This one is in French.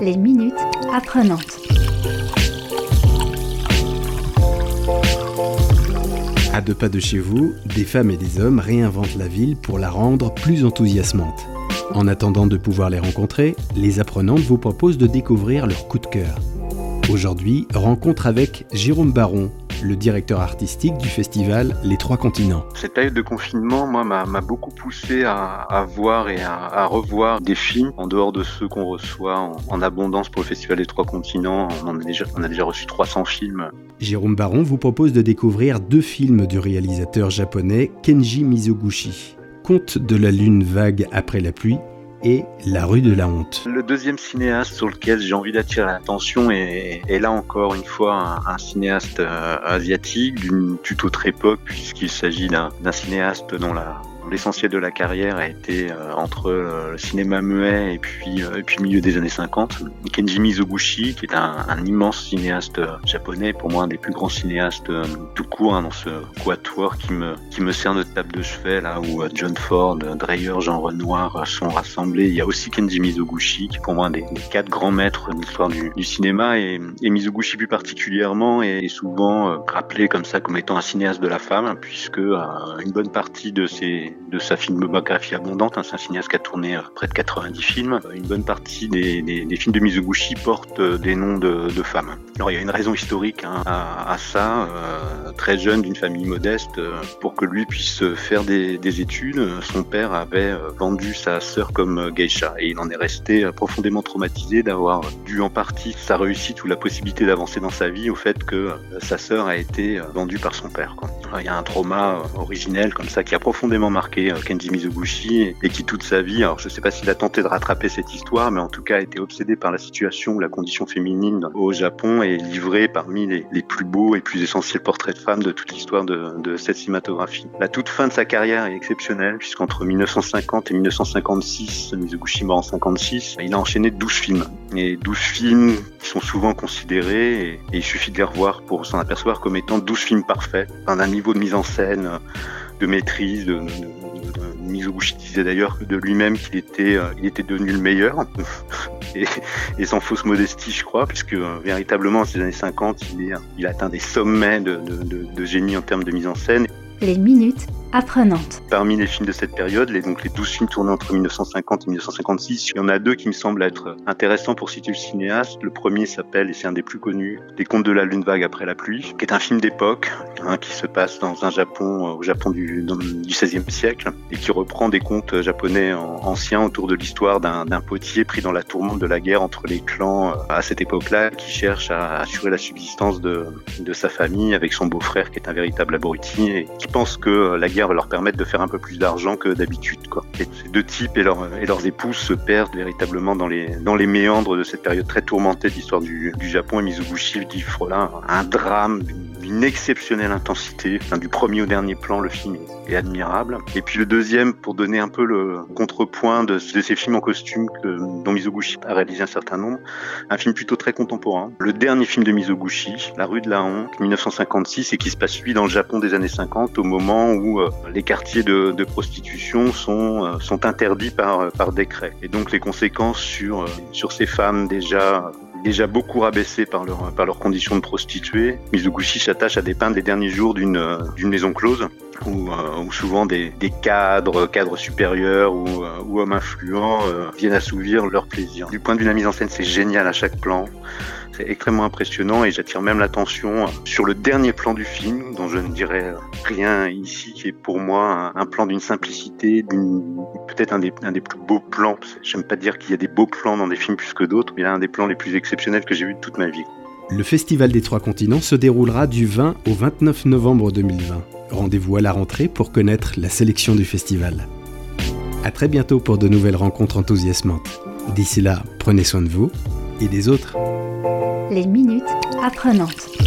Les minutes apprenantes. À deux pas de chez vous, des femmes et des hommes réinventent la ville pour la rendre plus enthousiasmante. En attendant de pouvoir les rencontrer, les apprenantes vous proposent de découvrir leur coup de cœur. Aujourd'hui, rencontre avec Jérôme Baron, le directeur artistique du festival Les Trois Continents. Cette période de confinement, moi, m'a beaucoup poussé à, voir et à, revoir des films en dehors de ceux qu'on reçoit en, abondance pour le festival Les Trois Continents. On, a déjà, on a déjà reçu 300 films. Jérôme Baron vous propose de découvrir deux films du réalisateur japonais Kenji Mizoguchi. Conte de la lune vague après la pluie et La rue de la honte. Le deuxième cinéaste sur lequel j'ai envie d'attirer l'attention est, là encore une fois un, cinéaste euh, asiatique d'une toute autre époque puisqu'il s'agit d'un cinéaste dont la, l'essentiel de la carrière a été euh, entre euh, le cinéma muet et puis, euh, et puis milieu des années 50. Kenji Mizoguchi, qui est un, un immense cinéaste japonais, pour moi un des plus grands cinéastes tout court hein, dans ce quatuor qui me, qui me sert de table de chevet, là où John Ford, Dreyer, Jean Renoir sont rassemblés. Il y a aussi Kenji Mizoguchi, qui est pour moi un des, quatre grands maîtres de l'histoire du, du, cinéma, et, et, Mizoguchi plus particulièrement est souvent rappelé comme ça comme étant un cinéaste de la femme, puisque une bonne partie de ses, de sa filmographie abondante. Hein. C'est un cinéaste qui a tourné euh, près de 90 films. Une bonne partie des, films de Mizoguchi portent euh, des noms de, femmes. Alors il y a une raison historique hein, à, ça. Euh, très jeune, d'une famille modeste, pour que lui puisse faire des, études, son père avait vendu sa sœur comme geisha et il en est resté profondément traumatisé d'avoir dû en partie sa réussite ou la possibilité d'avancer dans sa vie au fait que sa sœur a été vendue par son père. Il y a un trauma originel comme ça qui a profondément marqué euh, Kenji Mizoguchi et qui toute sa vie, alors je ne sais pas s'il a tenté de rattraper cette histoire, mais en tout cas a été obsédé par la situation ou la condition féminine au Japon et livré parmi les, plus beaux et plus essentiels portraits de femmes de toute l'histoire de, cette cinématographie. La toute fin de sa carrière est exceptionnelle puisqu'entre 1950 et 1956, Mizoguchi mort en 56, il a enchaîné 12 films. Et 12 films qui sont souvent considérés, et, il suffit de les revoir pour s'en apercevoir comme étant 12 films parfaits, d'un niveau de mise en scène de maîtrise, de, Mizoguchi disait d'ailleurs de lui-même qu'il était, euh, était devenu le meilleur, et, sans fausse modestie, je crois, puisque euh, véritablement, en ces années 50, il, est, atteint des sommets de, de génie en termes de mise en scène. Les minutes apprenante. Parmi les films de cette période, les, donc les 12 films tournés entre 1950 et 1956, il y en a deux qui me semblent être intéressants pour situer le cinéaste. Le premier s'appelle, et c'est un des plus connus, Les Contes de la Lune Vague après la pluie, qui est un film d'époque, hein, qui se passe dans un Japon, euh, au Japon du, du XVIe siècle, et qui reprend des contes japonais anciens autour de l'histoire d'un potier pris dans la tourmente de la guerre entre les clans euh, à cette époque-là, qui cherche à assurer la subsistance de, de sa famille avec son beau-frère qui est un véritable abruti et qui pense que la guerre va leur permettre de faire un peu plus d'argent que d'habitude. Quoi. ces deux types et, et, leurs épouses se perdent véritablement dans les, dans les méandres de cette période très tourmentée de l'histoire du, du, Japon. Et Mizoguchi livre là un drame d'une exceptionnelle intensité. Du premier au dernier plan, le film est, admirable. Et puis le deuxième, pour donner un peu le contrepoint de, ces films en costume que, dont Mizoguchi a réalisé un certain nombre, un film plutôt très contemporain. Le dernier film de Mizoguchi, La rue de la honte, 1956, et qui se passe lui dans le Japon des années 50, au moment où euh, les quartiers de, de prostitution sont, euh, sont interdits par, euh, par décret. Et donc les conséquences sur, sur ces femmes déjà déjà beaucoup rabaissées par leur, par leurs conditions de prostituées. Mizoguchi s'attache à dépeindre les derniers jours d'une d'une maison close où, où souvent des, des, cadres, cadres supérieurs ou, ou hommes influents viennent assouvir leur plaisir. Du point de vue de la mise en scène, c'est génial à chaque plan extrêmement impressionnant et j'attire même l'attention sur le dernier plan du film, dont je ne dirais rien ici, qui est pour moi un, plan d'une simplicité, peut-être un des, un des plus beaux plans. J'aime pas dire qu'il y a des beaux plans dans des films plus que d'autres, mais a un des plans les plus exceptionnels que j'ai vu de toute ma vie. Le Festival des Trois Continents se déroulera du 20 au 29 novembre 2020. Rendez-vous à la rentrée pour connaître la sélection du festival. À très bientôt pour de nouvelles rencontres enthousiasmantes. D'ici là, prenez soin de vous et des autres les minutes apprenantes.